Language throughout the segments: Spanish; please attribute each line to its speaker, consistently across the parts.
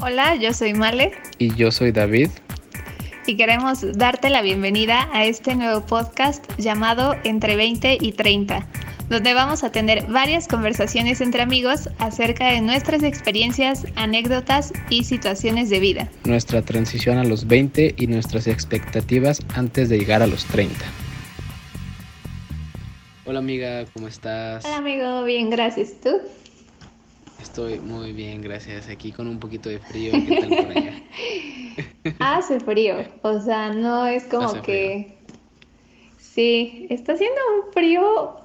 Speaker 1: Hola, yo soy Male.
Speaker 2: Y yo soy David.
Speaker 1: Y queremos darte la bienvenida a este nuevo podcast llamado Entre 20 y 30, donde vamos a tener varias conversaciones entre amigos acerca de nuestras experiencias, anécdotas y situaciones de vida.
Speaker 2: Nuestra transición a los 20 y nuestras expectativas antes de llegar a los 30. Hola amiga, ¿cómo estás?
Speaker 1: Hola amigo, bien, gracias. ¿Tú?
Speaker 2: Estoy muy bien, gracias. Aquí con un poquito de frío. ¿Qué tal por allá?
Speaker 1: Hace frío. O sea, no es como que. Sí, está haciendo un frío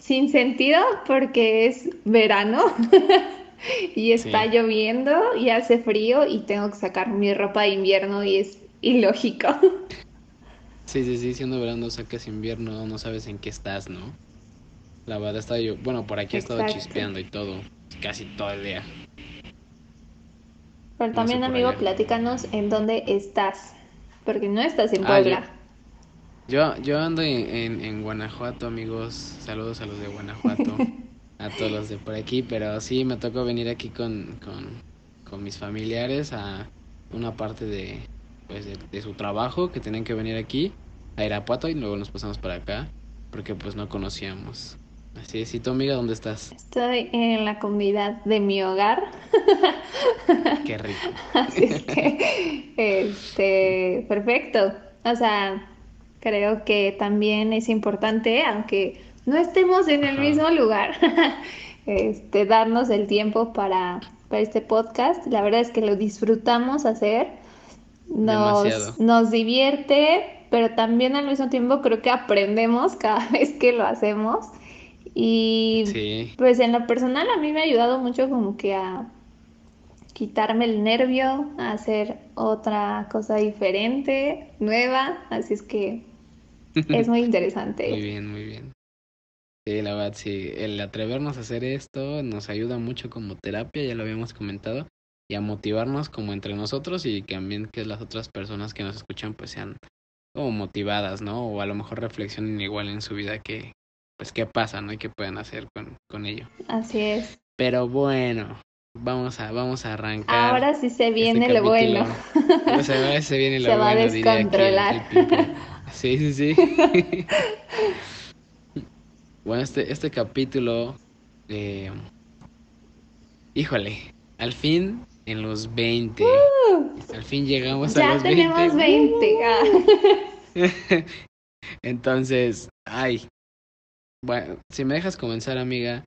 Speaker 1: sin sentido porque es verano y está lloviendo y hace frío y tengo que sacar mi ropa de invierno y es ilógico.
Speaker 2: Sí, sí, sí, siendo verano sacas invierno, no sabes en qué estás, ¿no? La verdad está yo, bueno, por aquí ha estado chispeando y todo casi todo el día.
Speaker 1: Pero también, amigo, platícanos en dónde estás, porque no estás en ah, Puebla.
Speaker 2: yo, yo, ando en, en, Guanajuato, amigos. Saludos a los de Guanajuato, a todos los de por aquí. Pero sí, me tocó venir aquí con, con, con mis familiares a una parte de, pues, de, de, su trabajo que tenían que venir aquí a Irapuato y luego nos pasamos para acá porque pues no conocíamos. Así es, ¿y tu amiga dónde estás?
Speaker 1: Estoy en la comunidad de mi hogar.
Speaker 2: Qué rico.
Speaker 1: Así es que, este, perfecto. O sea, creo que también es importante, aunque no estemos en el mismo lugar, este, darnos el tiempo para, para este podcast. La verdad es que lo disfrutamos hacer. Nos, nos divierte, pero también al mismo tiempo creo que aprendemos cada vez que lo hacemos. Y pues en lo personal a mí me ha ayudado mucho como que a quitarme el nervio, a hacer otra cosa diferente, nueva, así es que es muy interesante.
Speaker 2: muy bien, muy bien. Sí, la verdad, sí, el atrevernos a hacer esto nos ayuda mucho como terapia, ya lo habíamos comentado, y a motivarnos como entre nosotros y también que las otras personas que nos escuchan pues sean como motivadas, ¿no? O a lo mejor reflexionen igual en su vida que, pues qué pasa, ¿no? Y qué pueden hacer con, con ello.
Speaker 1: Así es.
Speaker 2: Pero bueno, vamos a, vamos a arrancar.
Speaker 1: Ahora sí se viene lo bueno.
Speaker 2: O sea, se viene lo bueno.
Speaker 1: Va a descontrolar.
Speaker 2: sí, sí, sí. bueno, este, este capítulo, eh, híjole, al fin en los 20. Uh, al fin llegamos a los 20.
Speaker 1: Ya tenemos 20.
Speaker 2: Ah. Entonces, ay, bueno, si me dejas comenzar, amiga,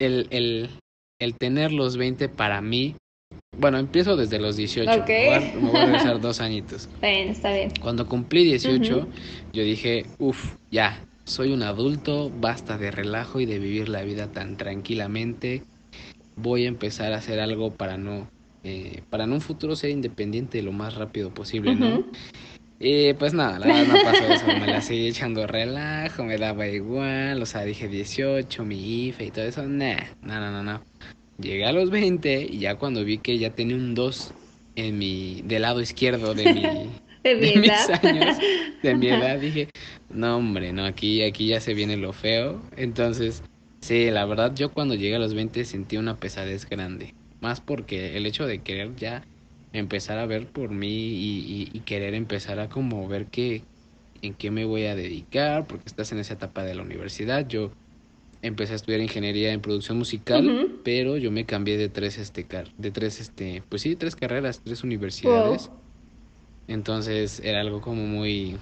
Speaker 2: el, el, el tener los 20 para mí, bueno, empiezo desde los 18. Me, voy a, regresar dos añitos.
Speaker 1: Bien, está bien.
Speaker 2: Cuando cumplí 18, yo dije, uff, ya, soy un adulto, basta de relajo y de vivir la vida tan tranquilamente. Voy a empezar a hacer algo para no, eh, para en un futuro ser independiente lo más rápido posible, ¿no? Y pues nada, la verdad no pasó eso, me la seguí echando relajo, me daba igual, o sea, dije 18, mi IFE y todo eso, nah, no, no, no, no. Llegué a los 20 y ya cuando vi que ya tenía un 2 en mi, del lado izquierdo de mi,
Speaker 1: de, mi
Speaker 2: mis años, de mi edad, dije, no hombre, no, aquí, aquí ya se viene lo feo. Entonces, sí, la verdad yo cuando llegué a los 20 sentí una pesadez grande, más porque el hecho de querer ya empezar a ver por mí y, querer empezar a como ver qué, en qué me voy a dedicar, porque estás en esa etapa de la universidad. Yo empecé a estudiar ingeniería en producción musical, pero yo me cambié de tres este de tres este, pues sí, tres carreras, tres universidades. Entonces era algo como muy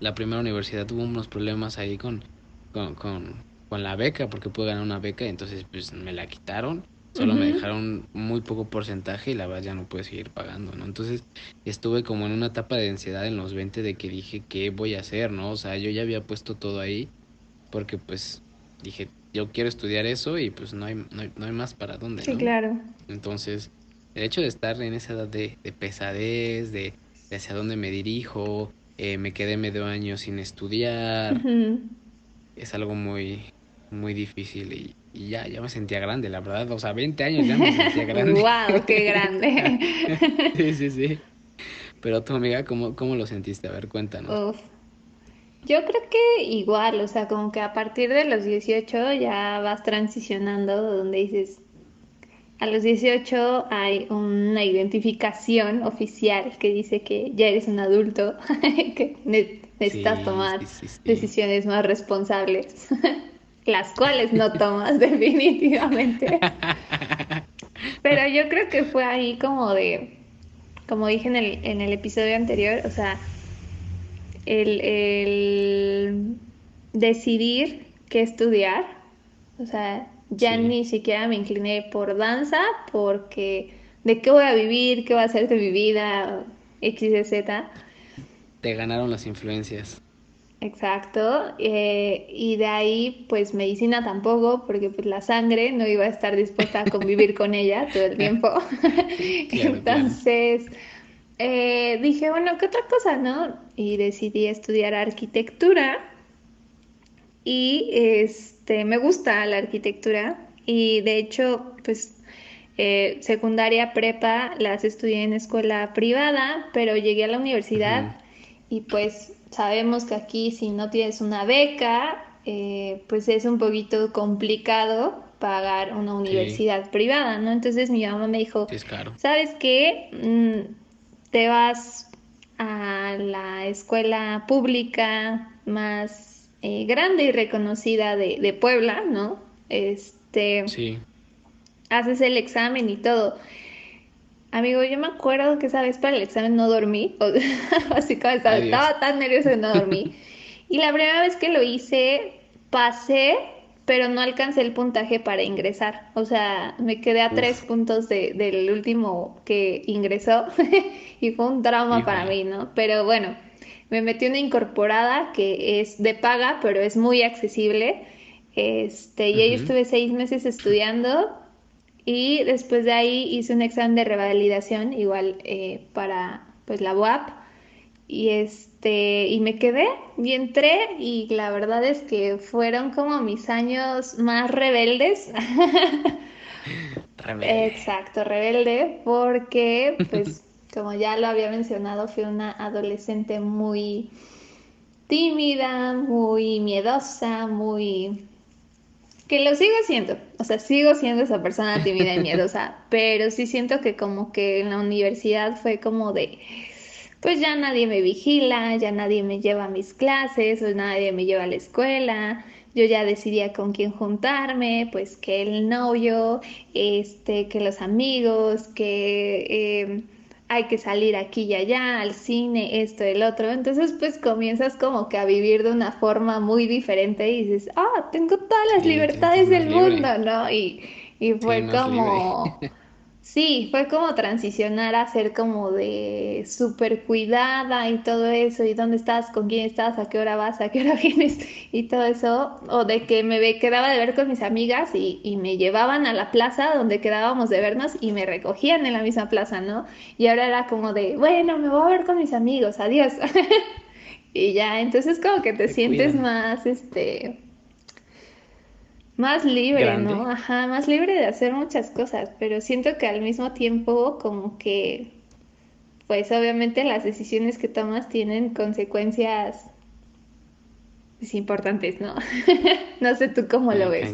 Speaker 2: la primera universidad tuvo unos problemas ahí con con, con, con la beca porque pude ganar una beca y entonces pues me la quitaron Solo me dejaron muy poco porcentaje y la verdad ya no pude seguir pagando, ¿no? Entonces estuve como en una etapa de ansiedad en los 20 de que dije, ¿qué voy a hacer, no? O sea, yo ya había puesto todo ahí porque pues dije, yo quiero estudiar eso y pues no hay, no hay, no hay más para dónde,
Speaker 1: Sí, claro.
Speaker 2: Entonces, el hecho de estar en esa edad de, de pesadez, de, hacia dónde me dirijo, eh, me quedé medio año sin estudiar, es algo muy, muy difícil y, y ya, ya me sentía grande, la verdad. O sea, 20 años ya me sentía grande.
Speaker 1: ¡Wow! ¡Qué grande!
Speaker 2: sí, sí, sí. Pero tu amiga, ¿cómo, ¿cómo lo sentiste? A ver, cuéntanos.
Speaker 1: Uf. Yo creo que igual, o sea, como que a partir de los 18 ya vas transicionando donde dices, a los 18 hay una identificación oficial que dice que ya eres un adulto, que necesitas tomar decisiones más responsables, las cuales no tomas definitivamente. Pero yo creo que fue ahí como de, como dije en el, en el episodio anterior, o sea, el, el decidir qué estudiar, o sea, ya ni siquiera me incliné por danza, porque de qué voy a vivir, qué voy a hacer de mi vida, X, Z.
Speaker 2: Te ganaron las influencias.
Speaker 1: Exacto, eh, y de ahí pues medicina tampoco, porque pues la sangre no iba a estar dispuesta a convivir con ella todo el tiempo. Entonces eh, dije, bueno, ¿qué otra cosa, no? Y decidí estudiar arquitectura y este, me gusta la arquitectura y de hecho pues eh, secundaria, prepa las estudié en escuela privada, pero llegué a la universidad y pues sabemos que aquí si no tienes una beca, eh, pues es un poquito complicado pagar una universidad privada, ¿no? Entonces mi mamá me dijo, ¿sabes qué? Mm, te vas a la escuela pública más eh, grande y reconocida de, de, Puebla, ¿no? Este,
Speaker 2: sí.
Speaker 1: Haces el examen y todo. Amigo, yo me acuerdo que esa vez para el examen no dormí, así como estaba, estaba tan nerviosa que no dormí. y la primera vez que lo hice, pasé, pero no alcancé el puntaje para ingresar. O sea, me quedé a tres puntos de, del último que ingresó y fue un trauma para mí, ¿no? Pero bueno, me metí una incorporada que es de paga, pero es muy accesible. Este, y ahí estuve seis meses estudiando y después de ahí hice un examen de revalidación, igual eh, para pues la UAP. Y este, y me quedé y entré, y la verdad es que fueron como mis años más rebeldes.
Speaker 2: Rebelde.
Speaker 1: Exacto, rebelde, porque pues como ya lo había mencionado, fui una adolescente muy tímida, muy miedosa, muy que lo sigo siendo, o sea, sigo siendo esa persona tímida y miedosa, pero sí siento que como que en la universidad fue como de, pues ya nadie me vigila, ya nadie me lleva a mis clases, o nadie me lleva a la escuela, yo ya decidía con quién juntarme, pues que el novio, este, que los amigos, que... Eh, hay que salir aquí y allá, al cine, esto, el otro. Entonces, pues comienzas como que a vivir de una forma muy diferente y dices, ah, tengo todas las libertades del mundo, ¿no? Y, y fue como... Sí, fue como transicionar a ser como de súper cuidada y todo eso, y dónde estás, con quién estás, a qué hora vas, a qué hora vienes, y todo eso, o de que me quedaba de ver con mis amigas y, y, me llevaban a la plaza donde quedábamos de vernos y me recogían en la misma plaza, ¿no? Y ahora era como de, bueno, me voy a ver con mis amigos, adiós. y ya, entonces como que te, sientes más, este, más libre, ¿no? Ajá, más libre de hacer muchas cosas, pero siento que al mismo tiempo como que, pues obviamente las decisiones que tomas tienen consecuencias pues, importantes, ¿no? no sé tú cómo lo ves.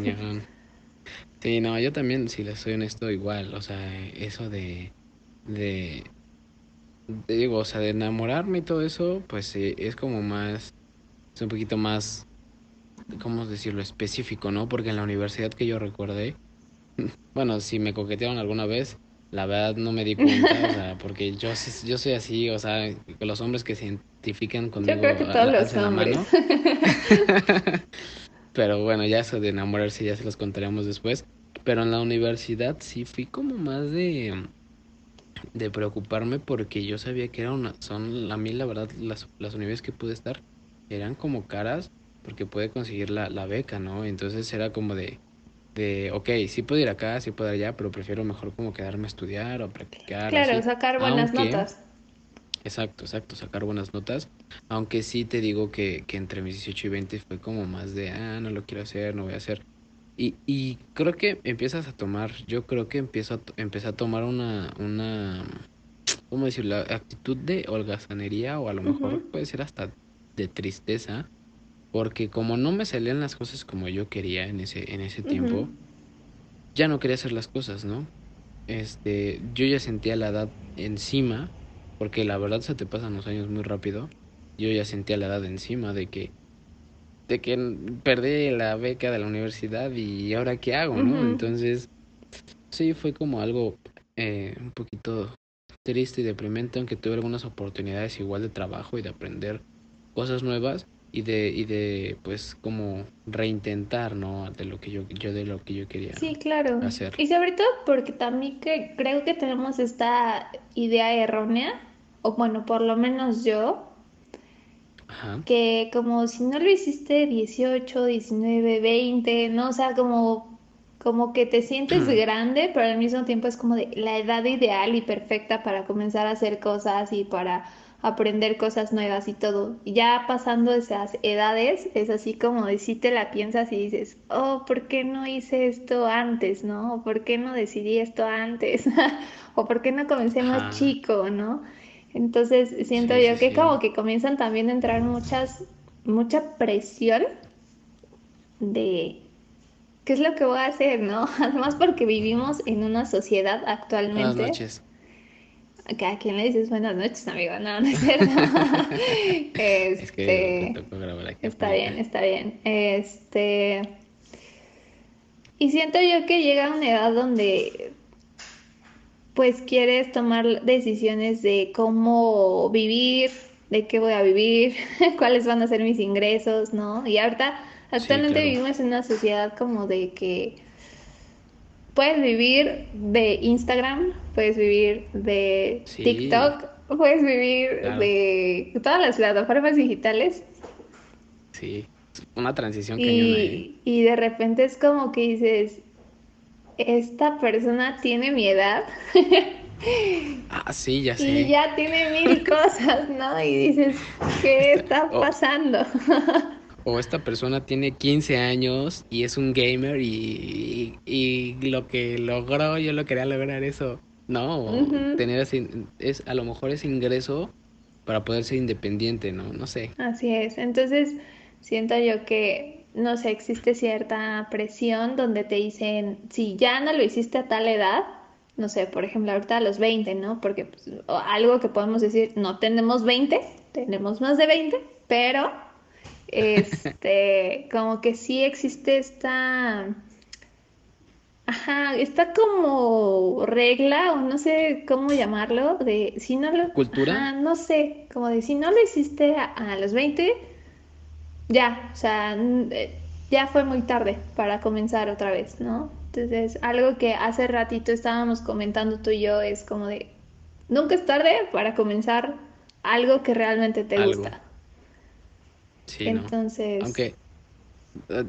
Speaker 2: Sí, no, yo también, si les soy honesto, igual, o sea, eso de, de, digo, o sea, de enamorarme y todo eso, pues es como más, es un poquito más ¿cómo decirlo? Específico, ¿no? Porque en la universidad que yo recuerde, bueno, si me coquetearon alguna vez, la verdad no me di cuenta, o sea, porque yo, yo soy así, o sea, los hombres que se identifican conmigo.
Speaker 1: Yo creo que todos los hombres.
Speaker 2: Pero bueno, ya eso de enamorarse ya se los contaremos después. Pero en la universidad sí fui como más de de preocuparme porque yo sabía que era una son a mí la verdad las las universidades que pude estar eran como caras porque puede conseguir la, la beca, ¿no? Entonces era como de, de, ok, sí puedo ir acá, sí puedo ir allá, pero prefiero mejor como quedarme a estudiar o practicar.
Speaker 1: Claro, sacar buenas notas.
Speaker 2: Exacto, exacto, sacar buenas notas. Aunque sí te digo que, que entre mis 18 y 20 fue como más de, ah, no lo quiero hacer, no voy a hacer. Y, y creo que empiezas a tomar, yo creo que empiezo a, empecé a tomar una, una, ¿cómo decirlo? Actitud de holgazanería o a lo mejor puede ser hasta de tristeza porque como no me salían las cosas como yo quería en ese, en ese tiempo, ya no quería hacer las cosas, ¿no? este, yo ya sentía la edad encima, porque la verdad se te pasan los años muy rápido. Yo ya sentía la edad encima de que de que perdí la beca de la universidad y ahora qué hago, ¿no? Entonces, sí, fue como algo eh, un poquito triste y deprimente, aunque tuve algunas oportunidades igual de trabajo y de aprender cosas nuevas y de, y de pues como reintentar, ¿no? De lo que yo, yo de lo que yo quería
Speaker 1: sí, claro.
Speaker 2: hacer.
Speaker 1: Y sobre todo porque también que creo que tenemos esta idea errónea, o bueno, por lo menos yo, que como si no lo hiciste 18, 19, 20, ¿no? O sea, como, como que te sientes grande, pero al mismo tiempo es como de la edad ideal y perfecta para comenzar a hacer cosas y para aprender cosas nuevas y todo. Ya pasando esas edades, es así como de si te la piensas y dices, oh, ¿por qué no hice esto antes, no? ¿O por qué no decidí esto antes? ¿O por qué no comencé más chico, no? Entonces siento yo que como que comienzan también a entrar muchas, mucha presión de qué es lo que voy a hacer, ¿no? Además porque vivimos en una sociedad actualmente.
Speaker 2: Buenas noches.
Speaker 1: ¿A quién le dices buenas noches, amigo? No, no es cierto.
Speaker 2: es que este, grabar aquí
Speaker 1: está bien, está bien. Este. Y siento yo que llega una edad donde pues quieres tomar decisiones de cómo vivir, de qué voy a vivir, cuáles van a ser mis ingresos, ¿no? Y ahorita, actualmente vivimos en una sociedad como de que puedes vivir de Instagram, puedes vivir de TikTok, puedes vivir de todas las plataformas digitales.
Speaker 2: Sí, una transición
Speaker 1: y, y de repente es como que dices, esta persona tiene mi edad.
Speaker 2: ah, sí, ya sé.
Speaker 1: Y ya tiene mil cosas, ¿no? Y dices, ¿qué está pasando?
Speaker 2: o esta persona tiene 15 años y es un gamer y, y, lo que logró, yo lo quería lograr eso. No, tener así, es a lo mejor ese ingreso para poder ser independiente, ¿no? No sé.
Speaker 1: Así es. Entonces, siento yo que no sé, existe cierta presión donde te dicen, si ya no lo hiciste a tal edad, no sé, por ejemplo, ahorita a los 20, ¿no? Porque pues, algo que podemos decir, no tenemos 20, tenemos más de 20, pero este, como que sí existe esta, ajá, está como regla o no sé cómo llamarlo, de si no lo...
Speaker 2: ¿Cultura?
Speaker 1: no sé, como de si no lo hiciste a, a los 20, ya, o sea, eh, ya fue muy tarde para comenzar otra vez, ¿no? Entonces, algo que hace ratito estábamos comentando tú y yo es como de, nunca es tarde para comenzar algo que realmente te gusta.
Speaker 2: Sí,
Speaker 1: Entonces...
Speaker 2: Aunque, eh,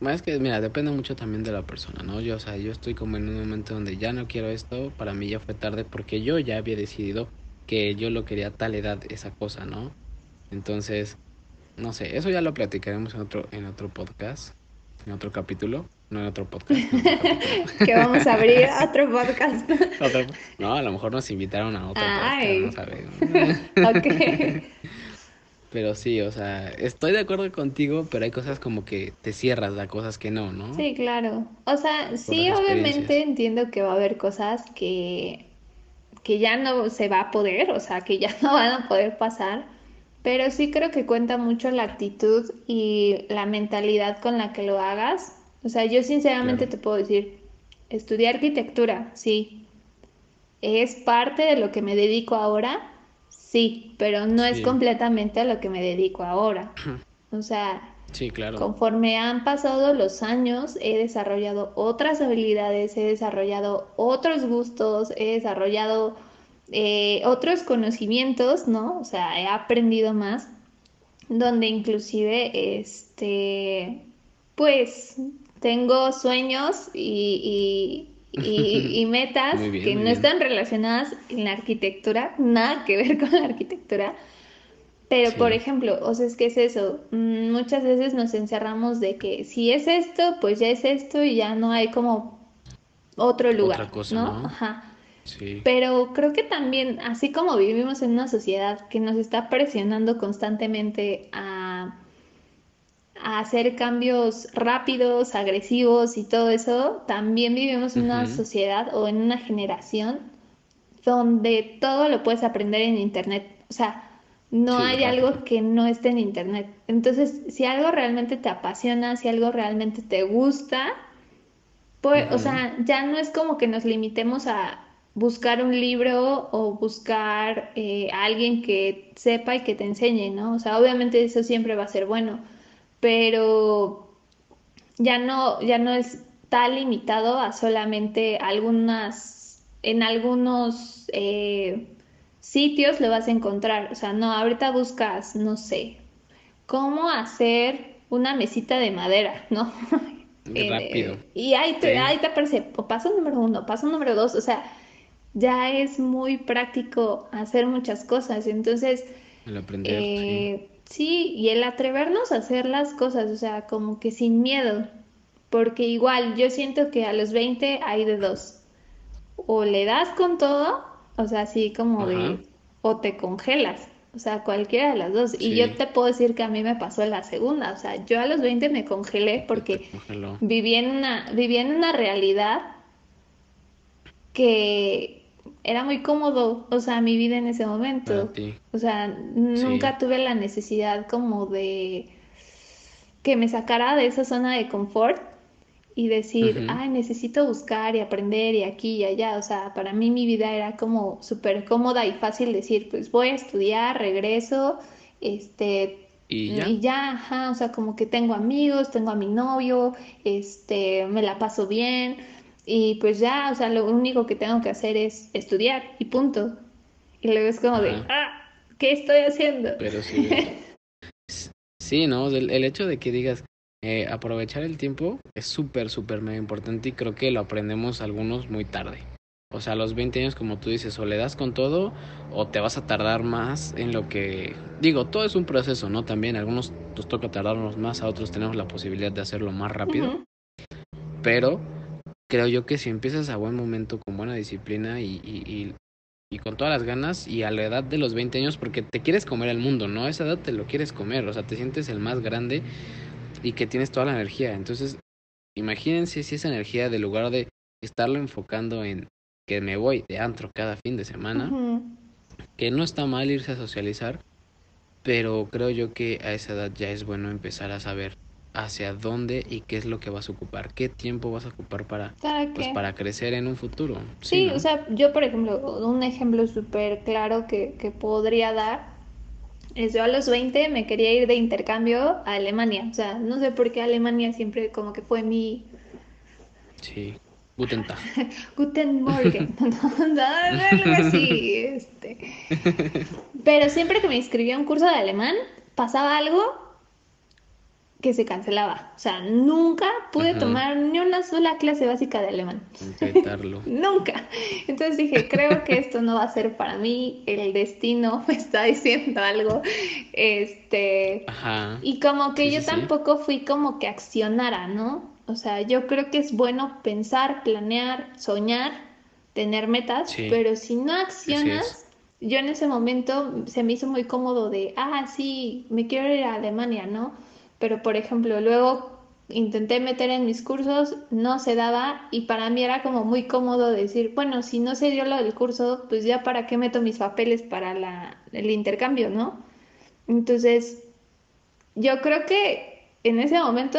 Speaker 2: más que, mira, depende mucho también de la persona, ¿no? Yo, o sea, yo estoy como en un momento donde ya no quiero esto, para mí ya fue tarde porque yo ya había decidido que yo lo quería a tal edad, esa cosa, ¿no? Entonces, no sé, eso ya lo platicaremos en otro, en otro podcast, en otro capítulo, no en otro podcast.
Speaker 1: que vamos a abrir otro podcast.
Speaker 2: No, a lo mejor nos invitaron a otro podcast,
Speaker 1: no ok.
Speaker 2: Pero sí, o sea, estoy de acuerdo contigo, pero hay cosas como que te cierras a cosas que no, ¿no?
Speaker 1: Sí, claro. O sea, sí, obviamente entiendo que va a haber cosas que, que ya no se va a poder, o sea, que ya no van a poder pasar pero sí creo que cuenta mucho la actitud y la mentalidad con la que lo hagas. O sea, yo sinceramente te puedo decir, estudiar arquitectura, sí. ¿Es parte de lo que me dedico ahora? Sí, pero no es completamente a lo que me dedico ahora. O sea,
Speaker 2: sí, claro.
Speaker 1: conforme han pasado los años, he desarrollado otras habilidades, he desarrollado otros gustos, he desarrollado eh, otros conocimientos, ¿no? O sea, he aprendido más, donde inclusive, este, pues, tengo sueños y, y, metas que no están relacionadas en la arquitectura, nada que ver con la arquitectura. Pero, por ejemplo, o sea, es que es eso, mm, muchas veces nos encerramos de que si es esto, pues ya es esto y ya no hay como otro lugar, Otra cosa, ¿no? Ajá. Pero creo que también, así como vivimos en una sociedad que nos está presionando constantemente a, a hacer cambios rápidos, agresivos y todo eso, también vivimos en una sociedad o en una generación donde todo lo puedes aprender en internet. O sea, no hay algo que no esté en internet. Entonces, si algo realmente te apasiona, si algo realmente te gusta, pues, o sea, ya no es como que nos limitemos a buscar un libro o buscar eh, a alguien que sepa y que te enseñe, ¿no? O sea, obviamente eso siempre va a ser bueno, pero ya no, ya no está limitado a solamente algunas, en algunos eh, sitios lo vas a encontrar. O sea, no, ahorita buscas, no sé, cómo hacer una mesita de madera, ¿no?
Speaker 2: Rápido.
Speaker 1: y ahí te, ahí te aparece paso número uno, paso número dos, o sea, ya es muy práctico hacer muchas cosas. Entonces,
Speaker 2: el aprender,
Speaker 1: eh, sí. Y el atrevernos a hacer las cosas, o sea, como que sin miedo, porque igual yo siento que a los 20 hay de dos, o le das con todo, o sea, así como de, o te congelas. O sea, cualquiera de las dos. Y yo te puedo decir que a mí me pasó la segunda. O sea, yo a los 20 me congelé porque viví en una, viví en una realidad que era muy cómodo, o sea, mi vida en ese momento. O sea, nunca tuve la necesidad como de que me sacara de esa zona de confort y decir, ay, necesito buscar y aprender y aquí y allá. O sea, para mí mi vida era como súper cómoda y fácil decir, pues voy a estudiar, regreso, este...
Speaker 2: Y ya.
Speaker 1: y ya, ajá, o sea, como que tengo amigos, tengo a mi novio, este, me la paso bien y pues ya, o sea, lo único que tengo que hacer es estudiar y punto. Y luego es como de, ah, ¿qué estoy haciendo?
Speaker 2: Pero sí. sí, ¿no? El, hecho de que digas, eh, aprovechar el tiempo es súper, súper mega importante y creo que lo aprendemos algunos muy tarde. O sea, a los 20 años, como tú dices, o le das con todo o te vas a tardar más en lo que... Digo, todo es un proceso, ¿no? También a algunos nos toca tardarnos más, a otros tenemos la posibilidad de hacerlo más rápido. Pero creo yo que si empiezas a buen momento con buena disciplina y, y, y, con todas las ganas y a la edad de los 20 años, porque te quieres comer el mundo, ¿no? A esa edad te lo quieres comer, o sea, te sientes el más grande y que tienes toda la energía. Entonces, imagínense si esa energía, de lugar de estarlo enfocando en que me voy de antro cada fin de semana, que no está mal irse a socializar, pero creo yo que a esa edad ya es bueno empezar a saber hacia dónde y qué es lo que vas a ocupar, qué tiempo vas a ocupar para, pues, para crecer en un futuro.
Speaker 1: Sí, o sea, yo por ejemplo, un ejemplo súper claro que, que podría dar es yo a los 20 me quería ir de intercambio a Alemania, o sea, no sé por qué Alemania siempre como que fue mi...
Speaker 2: Sí. Guten Tag.
Speaker 1: Guten Morgen. algo así. Este. Pero siempre que me inscribía a un curso de alemán, pasaba algo que se cancelaba. O sea, nunca pude tomar ni una sola clase básica de alemán. nunca. Entonces dije, creo que esto no va a ser para mí, el destino me está diciendo algo. Este,
Speaker 2: Ajá.
Speaker 1: y como que yo tampoco fui como que accionara, ¿no? O sea, yo creo que es bueno pensar, planear, soñar, tener metas, pero si no accionas, yo en ese momento se me hizo muy cómodo de, ah, sí, me quiero ir a Alemania, ¿no? Pero por ejemplo, luego intenté meter en mis cursos, no se daba y para mí era como muy cómodo decir, bueno, si no se dio lo del curso, pues ya para qué meto mis papeles para la, el intercambio, ¿no? Entonces, yo creo que en ese momento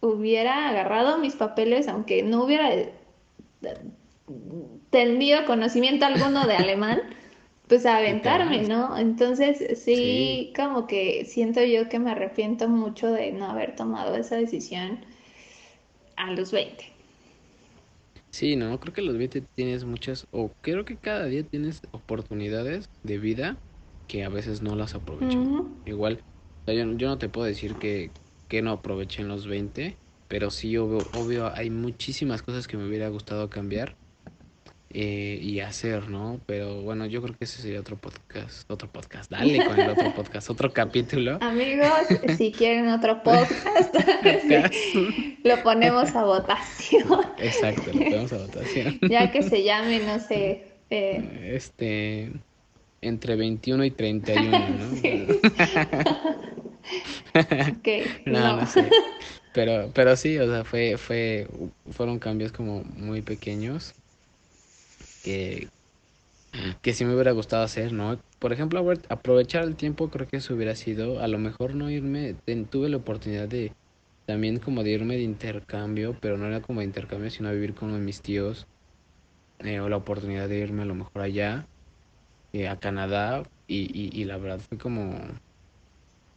Speaker 1: hubiera agarrado mis papeles, aunque no hubiera tenido conocimiento alguno de alemán pues aventarme, ¿no? Entonces sí, como que siento yo que me arrepiento mucho de no haber tomado esa decisión a los 20.
Speaker 2: Sí, no, creo que a los 20 tienes muchas, o creo que cada día tienes oportunidades de vida que a veces no las aprovechan. Igual, yo, yo, no te puedo decir que, que no aprovechen los 20, pero sí, obvio, obvio, hay muchísimas cosas que me hubiera gustado cambiar eh, y hacer, ¿no? Pero bueno, yo creo que ese sería otro podcast, otro podcast. Dale con el otro podcast, otro capítulo.
Speaker 1: Amigos, si quieren otro podcast, lo ponemos a votación.
Speaker 2: Exacto, lo ponemos a votación.
Speaker 1: ya que se llame, no sé. Eh...
Speaker 2: Este, entre 21 y 31, ¿no? no, no. sé. Pero, pero sí, o sea, fue, fue, fueron cambios como muy pequeños que, que sí me hubiera gustado hacer, ¿no? Por ejemplo, aprovechar el tiempo creo que eso hubiera sido, a lo mejor no irme, tuve la oportunidad de también como de irme de intercambio, pero no era como de intercambio, sino a vivir con mis tíos, eh, o la oportunidad de irme a lo mejor allá, eh, a Canadá, y, y, y la verdad fue como,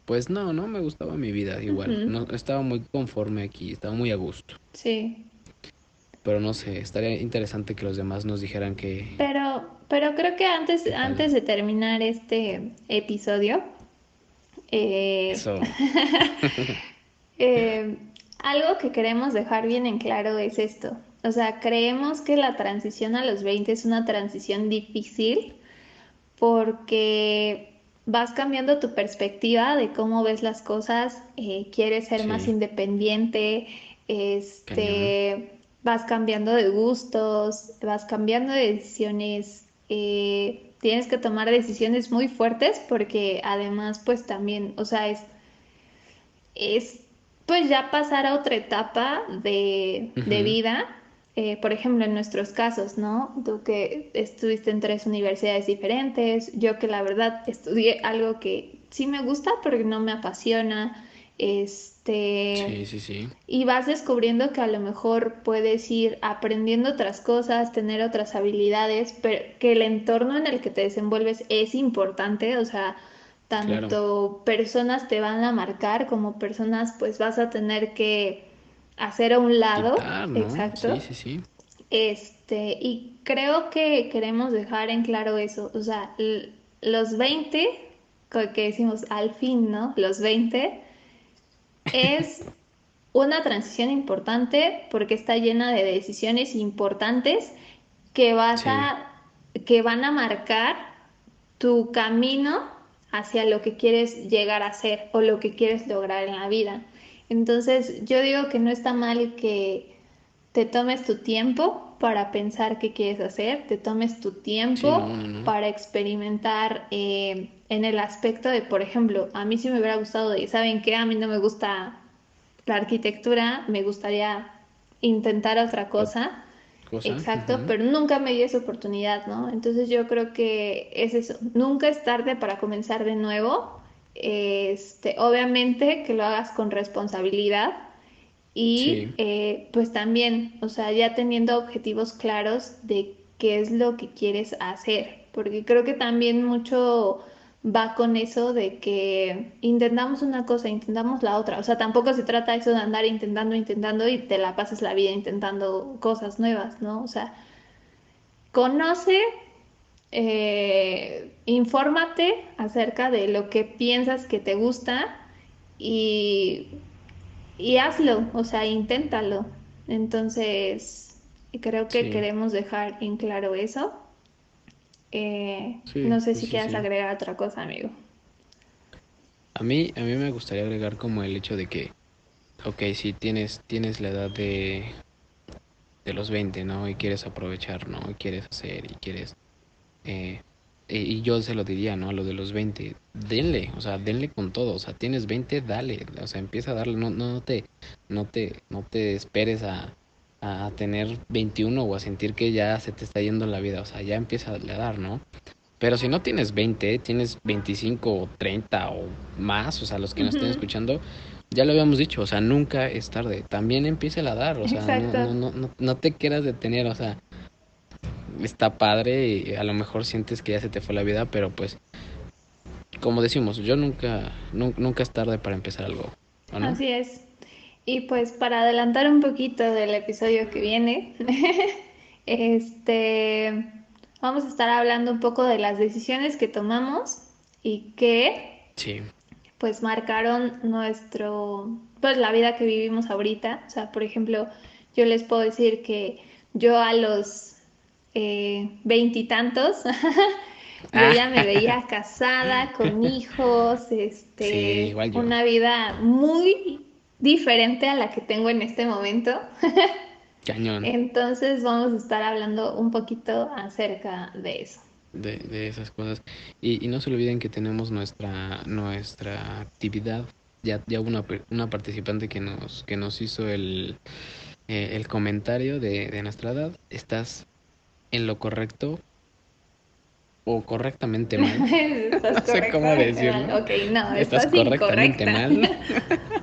Speaker 2: pues no, no me gustaba mi vida igual, no estaba muy conforme aquí, estaba muy a gusto.
Speaker 1: Sí.
Speaker 2: Pero no sé, estaría interesante que los demás nos dijeran que...
Speaker 1: Pero, pero creo que antes, antes de terminar este episodio, eh, Eso. eh, algo que queremos dejar bien en claro es esto. O sea, creemos que la transición a los 20 es una transición difícil porque vas cambiando tu perspectiva de cómo ves las cosas, eh, quieres ser más independiente, este, vas cambiando de gustos, vas cambiando de decisiones, eh, tienes que tomar decisiones muy fuertes porque además pues también, o sea, es, es pues ya pasar a otra etapa de, vida. Eh, por ejemplo, en nuestros casos, ¿no? Tú que estuviste en tres universidades diferentes, yo que la verdad estudié algo que sí me gusta, pero no me apasiona. Este,
Speaker 2: sí, sí, sí.
Speaker 1: Y vas descubriendo que a lo mejor puedes ir aprendiendo otras cosas, tener otras habilidades, pero que el entorno en el que te desenvuelves es importante, o sea, tanto personas te van a marcar como personas pues vas a tener que hacer a un lado. Exacto.
Speaker 2: Sí, sí, sí.
Speaker 1: Este, y creo que queremos dejar en claro eso, o sea, los 20, que decimos al fin, ¿no? Los 20 es una transición importante porque está llena de decisiones importantes que vas a que van a marcar tu camino hacia lo que quieres llegar a ser o lo que quieres lograr en la vida. Entonces, yo digo que no está mal que te tomes tu tiempo para pensar qué quieres hacer, te tomes tu tiempo para experimentar eh, en el aspecto de, por ejemplo, a mí sí me hubiera gustado de, ¿saben qué? A mí no me gusta la arquitectura, me gustaría intentar otra cosa. Exacto, pero nunca me di esa oportunidad, ¿no? Entonces yo creo que es eso, nunca es tarde para comenzar de nuevo. Este, obviamente que lo hagas con responsabilidad y eh, pues también, o sea, ya teniendo objetivos claros de qué es lo que quieres hacer, porque creo que también mucho va con eso de que intentamos una cosa, intentamos la otra. O sea, tampoco se trata eso de andar intentando, intentando y te la pasas la vida intentando cosas nuevas, ¿no? O sea, conoce, eh, infórmate acerca de lo que piensas que te gusta y, y hazlo, o sea, inténtalo. Entonces, creo que queremos dejar en claro eso. Eh, no sé si quieras agregar otra cosa, amigo.
Speaker 2: A mí, a mí me gustaría agregar como el hecho de que, ok, si tienes, tienes la edad de, de los 20, ¿no? Y quieres aprovechar, ¿no? Y quieres hacer y quieres... Eh, y yo se lo diría, ¿no? A lo de los 20, denle, o sea, denle con todo, o sea, tienes 20, dale, o sea, empieza a darle, no, no te, no te, no te esperes a, a tener 21 o a sentir que ya se te está yendo la vida, o sea, ya empieza a dar, ¿no? Pero si no tienes 20, tienes 25 o 30 o más, o sea, los que nos estén escuchando, ya lo habíamos dicho, o sea, nunca es tarde. También empieza a dar, o sea, no, no, no, no, te quieras detener, o sea, está padre y a lo mejor sientes que ya se te fue la vida, pero pues, como decimos, yo nunca, nunca es tarde para empezar algo.
Speaker 1: Así es. Y pues para adelantar un poquito del episodio que viene, este, vamos a estar hablando un poco de las decisiones que tomamos y que pues marcaron nuestro, pues la vida que vivimos ahorita. O sea, por ejemplo, yo les puedo decir que yo a los veintitantos yo ya me veía casada, con hijos, este, una vida muy diferente a la que tengo en este momento.
Speaker 2: Cañón.
Speaker 1: Entonces vamos a estar hablando un poquito acerca de eso.
Speaker 2: de, de esas cosas. Y, y, no se olviden que tenemos nuestra, nuestra actividad. Ya, ya una, una participante que nos, que nos hizo el, eh, el comentario de, de nuestra edad. Estás en lo correcto o correctamente mal. no sé cómo decirlo.
Speaker 1: No,
Speaker 2: estás, estás correctamente mal.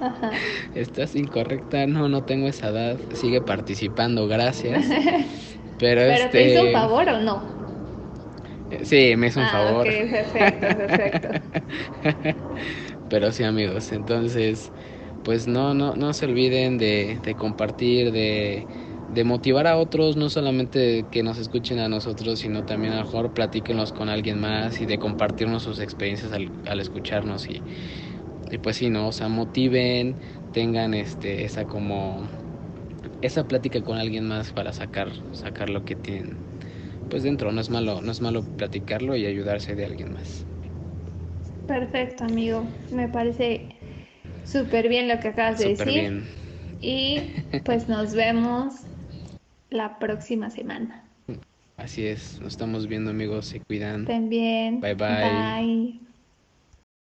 Speaker 2: estás incorrecta. No, no tengo esa edad. Sigue participando, gracias. Pero,
Speaker 1: ¿Pero
Speaker 2: este...
Speaker 1: te hizo un favor o no?
Speaker 2: Sí, me hizo un
Speaker 1: ah,
Speaker 2: favor.
Speaker 1: Ok, perfecto, perfecto.
Speaker 2: Pero sí, amigos, entonces, pues no, no, no se olviden de, de compartir, de, de motivar a otros, no solamente que nos escuchen a nosotros, sino también a lo mejor platíquenos con alguien más y de compartirnos sus experiencias al, al escucharnos y, y pues sí, ¿no? O sea, motiven, tengan este, esa como esa plática con alguien más para sacar, sacar lo que tienen pues dentro. No es malo, no es malo platicarlo y ayudarse de alguien más.
Speaker 1: Perfecto, amigo. Me parece súper bien lo que acabas de decir.
Speaker 2: bien.
Speaker 1: Y pues nos vemos la próxima semana.
Speaker 2: Así es, nos estamos viendo amigos, se cuidan.
Speaker 1: Estén bien.
Speaker 2: Bye, bye.
Speaker 1: Bye.